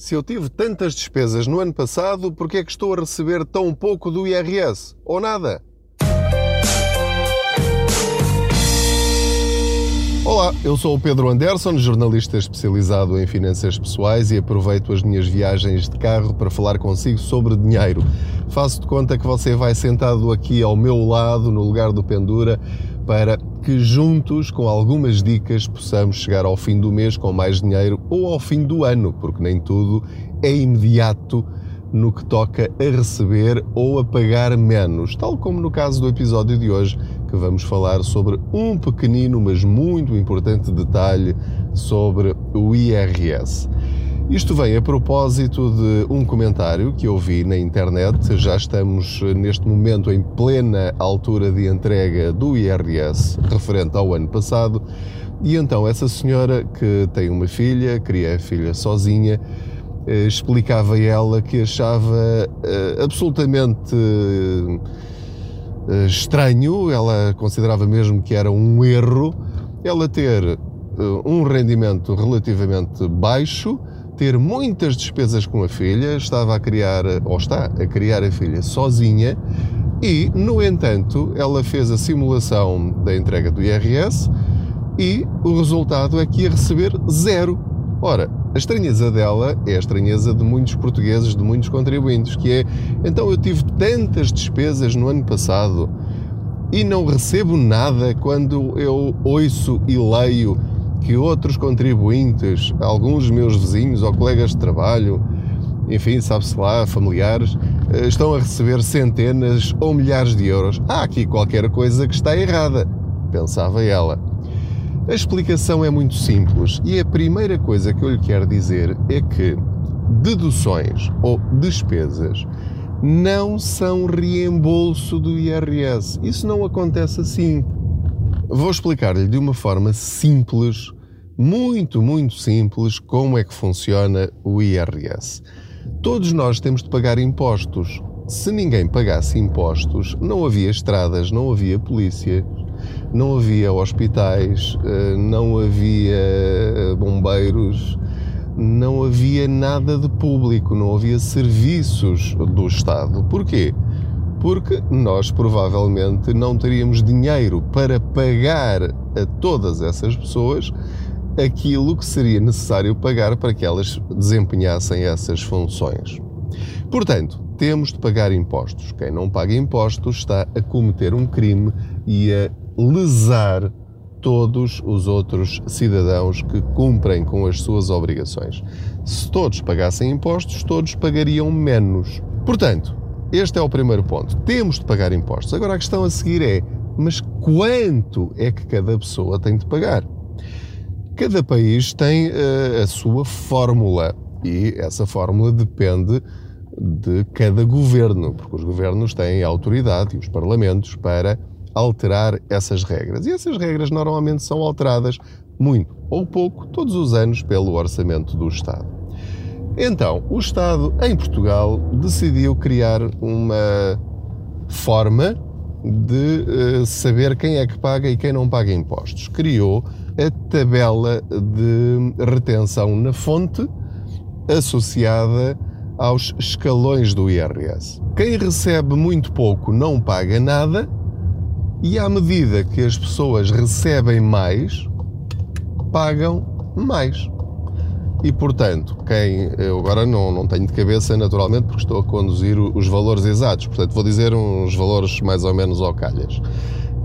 Se eu tive tantas despesas no ano passado, por que é que estou a receber tão pouco do IRS? Ou nada? Olá, eu sou o Pedro Anderson, jornalista especializado em finanças pessoais e aproveito as minhas viagens de carro para falar consigo sobre dinheiro. Faço de conta que você vai sentado aqui ao meu lado, no lugar do Pendura, para que juntos, com algumas dicas, possamos chegar ao fim do mês com mais dinheiro ou ao fim do ano, porque nem tudo é imediato no que toca a receber ou a pagar menos, tal como no caso do episódio de hoje, que vamos falar sobre um pequenino, mas muito importante detalhe sobre o IRS. Isto vem a propósito de um comentário que eu vi na internet. Já estamos neste momento em plena altura de entrega do IRS referente ao ano passado. E então essa senhora que tem uma filha, cria a filha sozinha, eh, explicava ela que achava eh, absolutamente eh, estranho, ela considerava mesmo que era um erro ela ter um rendimento relativamente baixo ter muitas despesas com a filha, estava a criar, ou está a criar a filha sozinha, e, no entanto, ela fez a simulação da entrega do IRS e o resultado é que ia receber zero. Ora, a estranheza dela é a estranheza de muitos portugueses, de muitos contribuintes, que é, então eu tive tantas despesas no ano passado e não recebo nada quando eu ouço e leio que outros contribuintes, alguns meus vizinhos ou colegas de trabalho, enfim, sabe-se lá, familiares, eh, estão a receber centenas ou milhares de euros. Há aqui qualquer coisa que está errada, pensava ela. A explicação é muito simples e a primeira coisa que eu lhe quero dizer é que deduções ou despesas não são reembolso do IRS. Isso não acontece assim. Vou explicar-lhe de uma forma simples, muito, muito simples, como é que funciona o IRS. Todos nós temos de pagar impostos. Se ninguém pagasse impostos, não havia estradas, não havia polícia, não havia hospitais, eh, não havia eh, bombeiros, não havia nada de público, não havia serviços do Estado. Porquê? porque nós provavelmente não teríamos dinheiro para pagar a todas essas pessoas aquilo que seria necessário pagar para que elas desempenhassem essas funções. Portanto, temos de pagar impostos. Quem não paga impostos está a cometer um crime e a lesar todos os outros cidadãos que cumprem com as suas obrigações. Se todos pagassem impostos, todos pagariam menos. Portanto, este é o primeiro ponto. Temos de pagar impostos. Agora a questão a seguir é: mas quanto é que cada pessoa tem de pagar? Cada país tem uh, a sua fórmula e essa fórmula depende de cada governo, porque os governos têm autoridade e os parlamentos para alterar essas regras. E essas regras normalmente são alteradas muito ou pouco todos os anos pelo orçamento do Estado. Então, o Estado em Portugal decidiu criar uma forma de uh, saber quem é que paga e quem não paga impostos. Criou a tabela de retenção na fonte associada aos escalões do IRS. Quem recebe muito pouco não paga nada e à medida que as pessoas recebem mais, pagam mais. E, portanto, quem. Eu agora não, não tenho de cabeça, naturalmente, porque estou a conduzir os valores exatos, portanto, vou dizer uns valores mais ou menos ao calhas.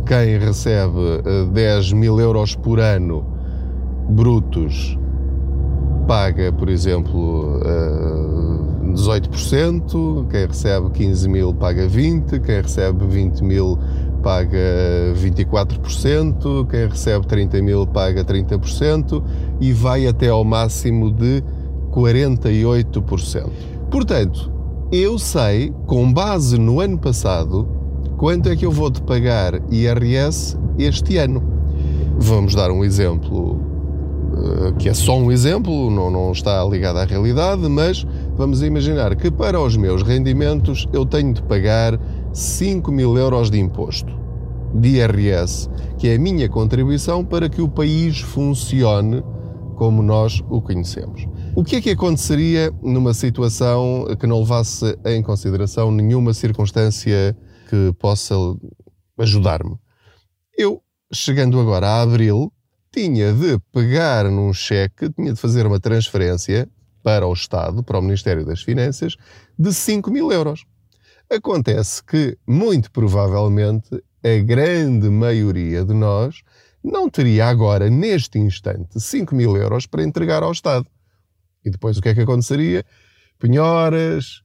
Quem recebe 10 eh, mil euros por ano brutos paga, por exemplo, 18%, eh, quem recebe 15 mil paga 20%, quem recebe 20 mil paga 24%, quem recebe 30 mil paga 30% e vai até ao máximo de 48%. Portanto, eu sei, com base no ano passado, quanto é que eu vou de pagar IRS este ano. Vamos dar um exemplo eh, que é só um exemplo, não, não está ligado à realidade, mas vamos imaginar que para os meus rendimentos eu tenho de pagar 5 mil euros de imposto, de IRS, que é a minha contribuição para que o país funcione como nós o conhecemos. O que é que aconteceria numa situação que não levasse em consideração nenhuma circunstância que possa ajudar-me? Eu, chegando agora a abril, tinha de pegar num cheque, tinha de fazer uma transferência para o Estado, para o Ministério das Finanças, de 5 mil euros. Acontece que, muito provavelmente, a grande maioria de nós não teria agora, neste instante, 5 mil euros para entregar ao Estado. E depois o que é que aconteceria? Penhoras,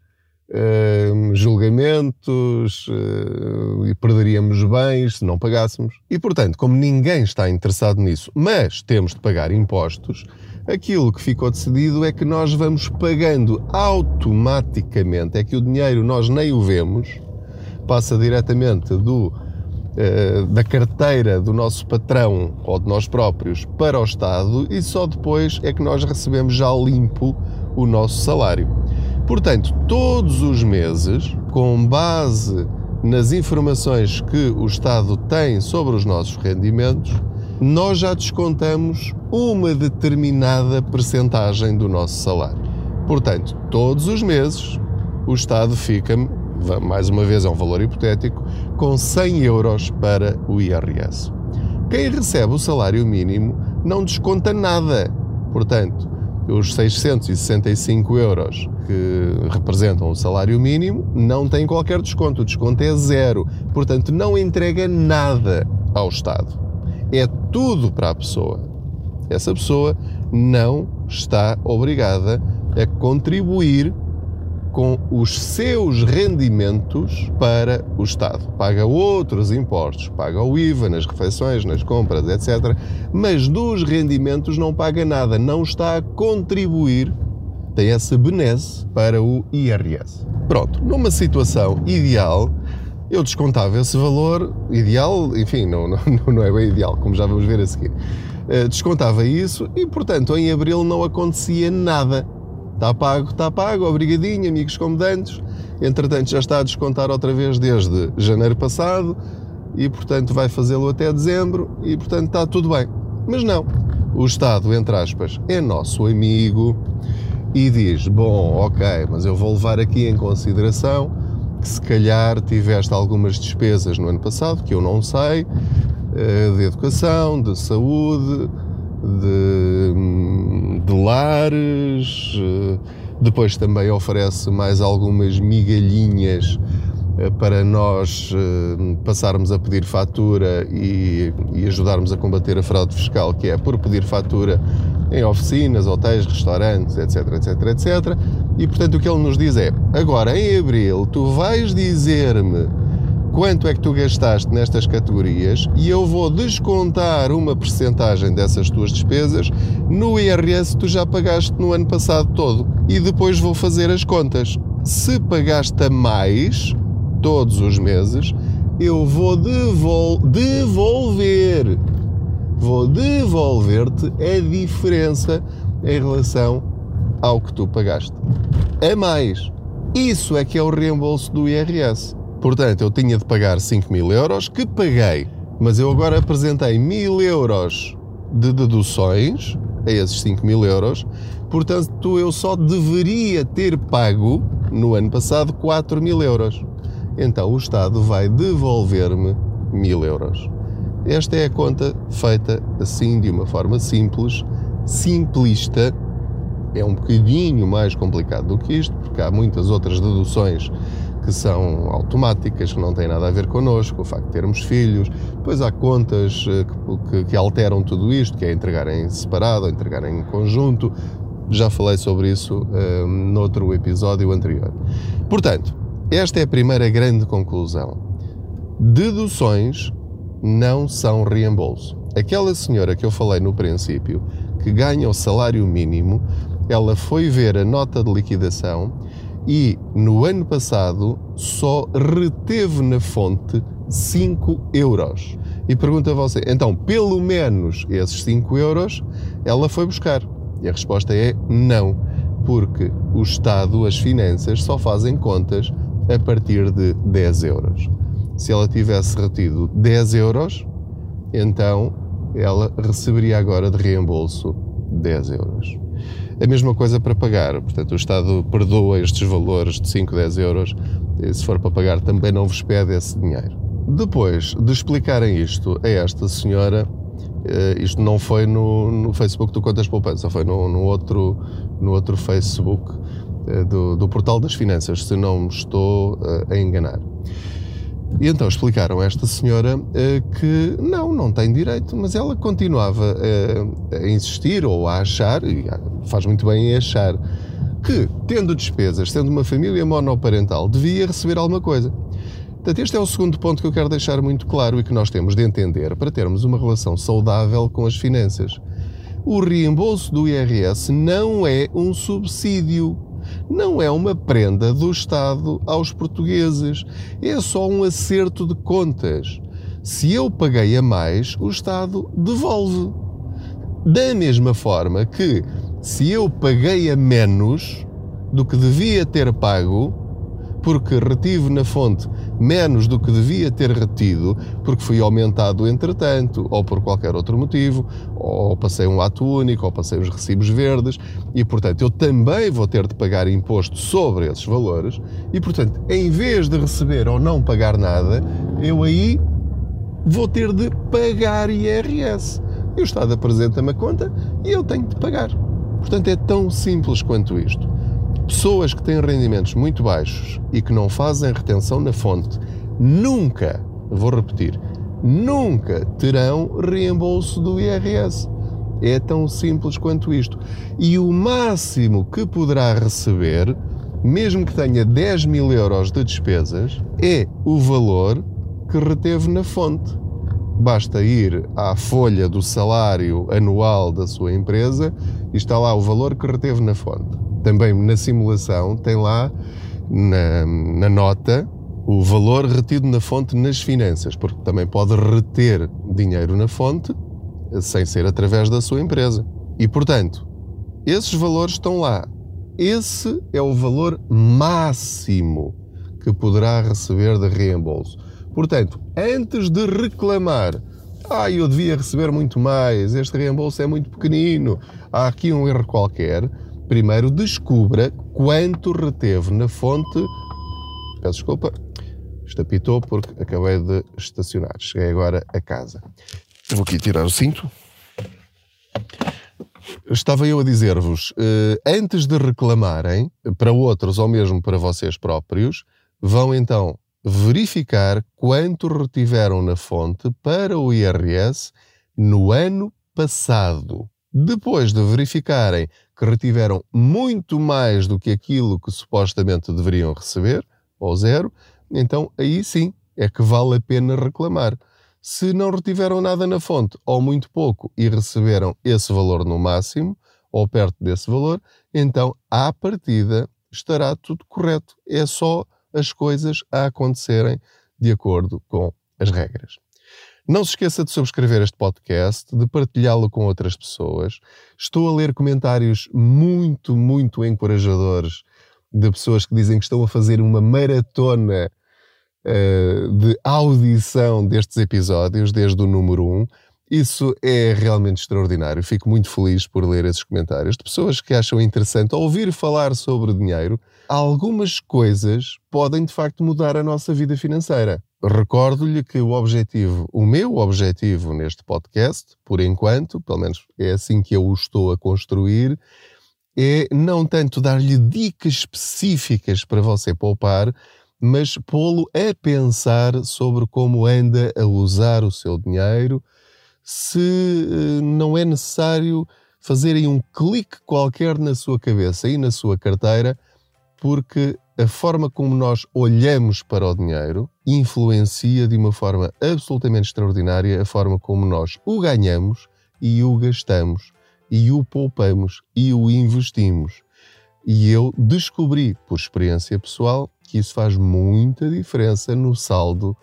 uh, julgamentos, uh, e perderíamos bens se não pagássemos. E portanto, como ninguém está interessado nisso, mas temos de pagar impostos, aquilo que ficou decidido é que nós vamos pagando automaticamente, é que o dinheiro nós nem o vemos, passa diretamente do eh, da carteira do nosso patrão ou de nós próprios para o Estado e só depois é que nós recebemos já limpo o nosso salário. Portanto, todos os meses, com base nas informações que o Estado tem sobre os nossos rendimentos, nós já descontamos uma determinada percentagem do nosso salário. Portanto, todos os meses o Estado fica-me mais uma vez é um valor hipotético, com 100 euros para o IRS. Quem recebe o salário mínimo não desconta nada. Portanto, os 665 euros que representam o salário mínimo não têm qualquer desconto. O desconto é zero. Portanto, não entrega nada ao Estado. É tudo para a pessoa. Essa pessoa não está obrigada a contribuir com os seus rendimentos para o Estado. Paga outros impostos, paga o IVA nas refeições, nas compras, etc. Mas dos rendimentos não paga nada, não está a contribuir, tem essa benesse para o IRS. Pronto, numa situação ideal, eu descontava esse valor, ideal, enfim, não, não, não é bem ideal, como já vamos ver a seguir. Eh, descontava isso e, portanto, em abril não acontecia nada Está pago, está pago, obrigadinho, amigos comedantes. Entretanto, já está a descontar outra vez desde janeiro passado e, portanto, vai fazê-lo até dezembro e, portanto, está tudo bem. Mas não. O Estado, entre aspas, é nosso amigo e diz: Bom, ok, mas eu vou levar aqui em consideração se calhar tiveste algumas despesas no ano passado que eu não sei, eh, de educação, de saúde, de, de lares, eh, depois também oferece mais algumas migalhinhas para nós eh, passarmos a pedir fatura e, e, ajudarmos a combater a fraude fiscal, que é por pedir fatura em oficinas, hotéis, restaurantes, etc, etc, etc. E portanto o que ele nos diz é: agora em abril tu vais dizer-me quanto é que tu gastaste nestas categorias e eu vou descontar uma percentagem dessas tuas despesas no IRS que tu já pagaste no ano passado todo e depois vou fazer as contas. Se pagaste a mais todos os meses, eu vou devol devolver, vou devolver-te a diferença em relação ao que tu pagaste. A mais. Isso é que é o reembolso do IRS. Portanto, eu tinha de pagar 5 mil euros, que paguei, mas eu agora apresentei mil euros de deduções a esses 5 mil euros, portanto, eu só deveria ter pago no ano passado 4 mil euros. Então, o Estado vai devolver-me mil euros. Esta é a conta feita assim, de uma forma simples, simplista. É um bocadinho mais complicado do que isto, porque há muitas outras deduções que são automáticas, que não têm nada a ver connosco, o facto de termos filhos. Depois há contas eh, que, que, alteram tudo isto, que é entregar em separado, entregar em conjunto. Já falei sobre isso um, eh, noutro episódio anterior. Portanto, esta é a primeira grande conclusão. Deduções não são reembolso. Aquela senhora que eu falei no princípio, que ganha o salário mínimo, ela foi ver a nota de liquidação e no ano passado só reteve na fonte 5 euros. E pergunta a você, então, pelo menos esses 5 euros ela foi buscar? E a resposta é não, porque o Estado, as finanças, só fazem contas a partir de 10 euros. Se ela tivesse retido 10 euros, então ela receberia agora de reembolso 10 euros. A mesma coisa para pagar, portanto, o Estado perdoa estes valores de 5, 10 euros, se for para pagar também não vos pede esse dinheiro. Depois de explicarem isto a esta senhora, eh, isto não foi no, no Facebook do Contas Poupança, foi no, no, outro, no outro Facebook do, do Portal das Finanças, se não me estou eh, a enganar. E então explicaram a esta senhora uh, que não, não tem direito, mas ela continuava a, insistir ou a achar, e faz muito bem em achar, que tendo despesas, sendo uma família monoparental, devia receber alguma coisa. Portanto, este é o segundo ponto que eu quero deixar muito claro e que nós temos de entender para termos uma relação saudável com as finanças. O reembolso do IRS não é um subsídio não é uma prenda do Estado aos portugueses, é só um acerto de contas. Se eu paguei a mais, o Estado devolve. Da mesma forma que, se eu paguei a menos do que devia ter pago, porque retive na fonte menos do que devia ter retido, porque fui aumentado entretanto, ou por qualquer outro motivo, ou passei um ato único, ou passei os recibos verdes, e portanto eu também vou ter de pagar imposto sobre esses valores, e portanto, em vez de receber ou não pagar nada, eu aí vou ter de pagar IRS. E o Estado apresenta-me a conta e eu tenho de pagar. Portanto, é tão simples quanto isto. Pessoas que têm rendimentos muito baixos e que não fazem retenção na fonte nunca, vou repetir, nunca terão reembolso do IRS. É tão simples quanto isto. E o máximo que poderá receber, mesmo que tenha 10 mil euros de despesas, é o valor que reteve na fonte. Basta ir à folha do salário anual da sua empresa e está lá o valor que reteve na fonte também na simulação tem lá na, na nota o valor retido na fonte nas finanças, porque também pode reter dinheiro na fonte sem ser através da sua empresa. E portanto, esses valores estão lá. Esse é o valor máximo que poderá receber de reembolso. Portanto, antes de reclamar, ah, eu devia receber muito mais, este reembolso é muito pequenino, há aqui um erro qualquer, primeiro descubra quanto reteve na fonte. Peço desculpa, estapitou porque acabei de estacionar. Cheguei agora a casa. Vou aqui tirar o cinto. Estava eu a dizer-vos, eh, antes de reclamarem para outros ou mesmo para vocês próprios, vão então verificar quanto retiveram na fonte para o IRS no ano passado. Depois de verificarem que retiveram muito mais do que aquilo que supostamente deveriam receber, ou zero, então aí sim é que vale a pena reclamar. Se não retiveram nada na fonte, ou muito pouco, e receberam esse valor no máximo, ou perto desse valor, então à partida estará tudo correto. É só as coisas a acontecerem de acordo com as regras. Não se esqueça de subscrever este podcast, de partilhá-lo com outras pessoas. Estou a ler comentários muito, muito encorajadores de pessoas que dizem que estão a fazer uma maratona uh, de audição destes episódios, desde o número 1. Isso é realmente extraordinário. Fico muito feliz por ler esses comentários de pessoas que acham interessante ouvir falar sobre dinheiro. Algumas coisas podem de facto mudar a nossa vida financeira. Recordo-lhe que o objetivo, o meu objetivo neste podcast, por enquanto, pelo menos é assim que eu o estou a construir, é não tanto dar-lhe dicas específicas para você poupar, mas pô-lo a pensar sobre como anda a usar o seu dinheiro, se eh, não é necessário fazerem um clique qualquer na sua cabeça e na sua carteira, porque a forma como nós olhamos para o dinheiro influencia de uma forma absolutamente extraordinária a forma como nós o ganhamos e o gastamos e o poupamos e o investimos. E eu descobri, por experiência pessoal, que isso faz muita diferença no saldo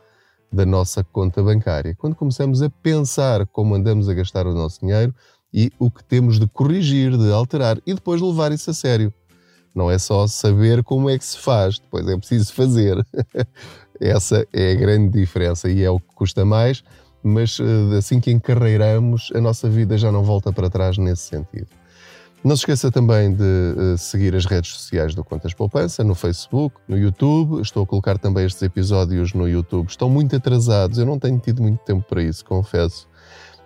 da nossa conta bancária. Quando começamos a pensar como andamos a gastar o nosso dinheiro e o que temos de corrigir, de alterar e depois levar isso a sério. Não é só saber como é que se faz, depois é preciso fazer. Essa é a grande diferença e é o que custa mais, mas eh, assim que encarreiramos, a nossa vida já não volta para trás nesse sentido. Não se esqueça também de uh, seguir as redes sociais do Contas Poupança, no Facebook, no YouTube. Estou a colocar também estes episódios no YouTube. Estão muito atrasados, eu não tenho tido muito tempo para isso, confesso.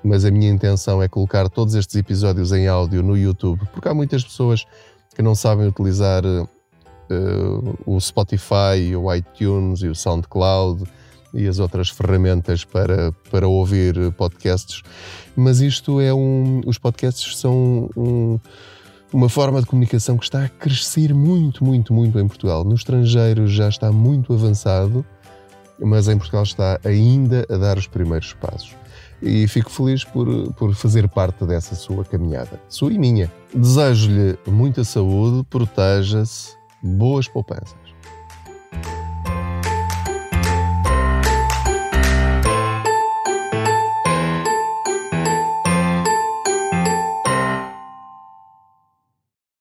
Mas a minha intenção é colocar todos estes episódios em áudio no YouTube, porque há muitas pessoas que não sabem utilizar uh, o Spotify, o iTunes e o SoundCloud e as outras ferramentas para, para ouvir podcasts, mas isto é um. Os podcasts são um, uma forma de comunicação que está a crescer muito, muito, muito em Portugal. No estrangeiro já está muito avançado, mas em Portugal está ainda a dar os primeiros passos. E fico feliz por, por fazer parte dessa sua caminhada, sua e minha. Desejo-lhe muita saúde, proteja-se, boas poupanças.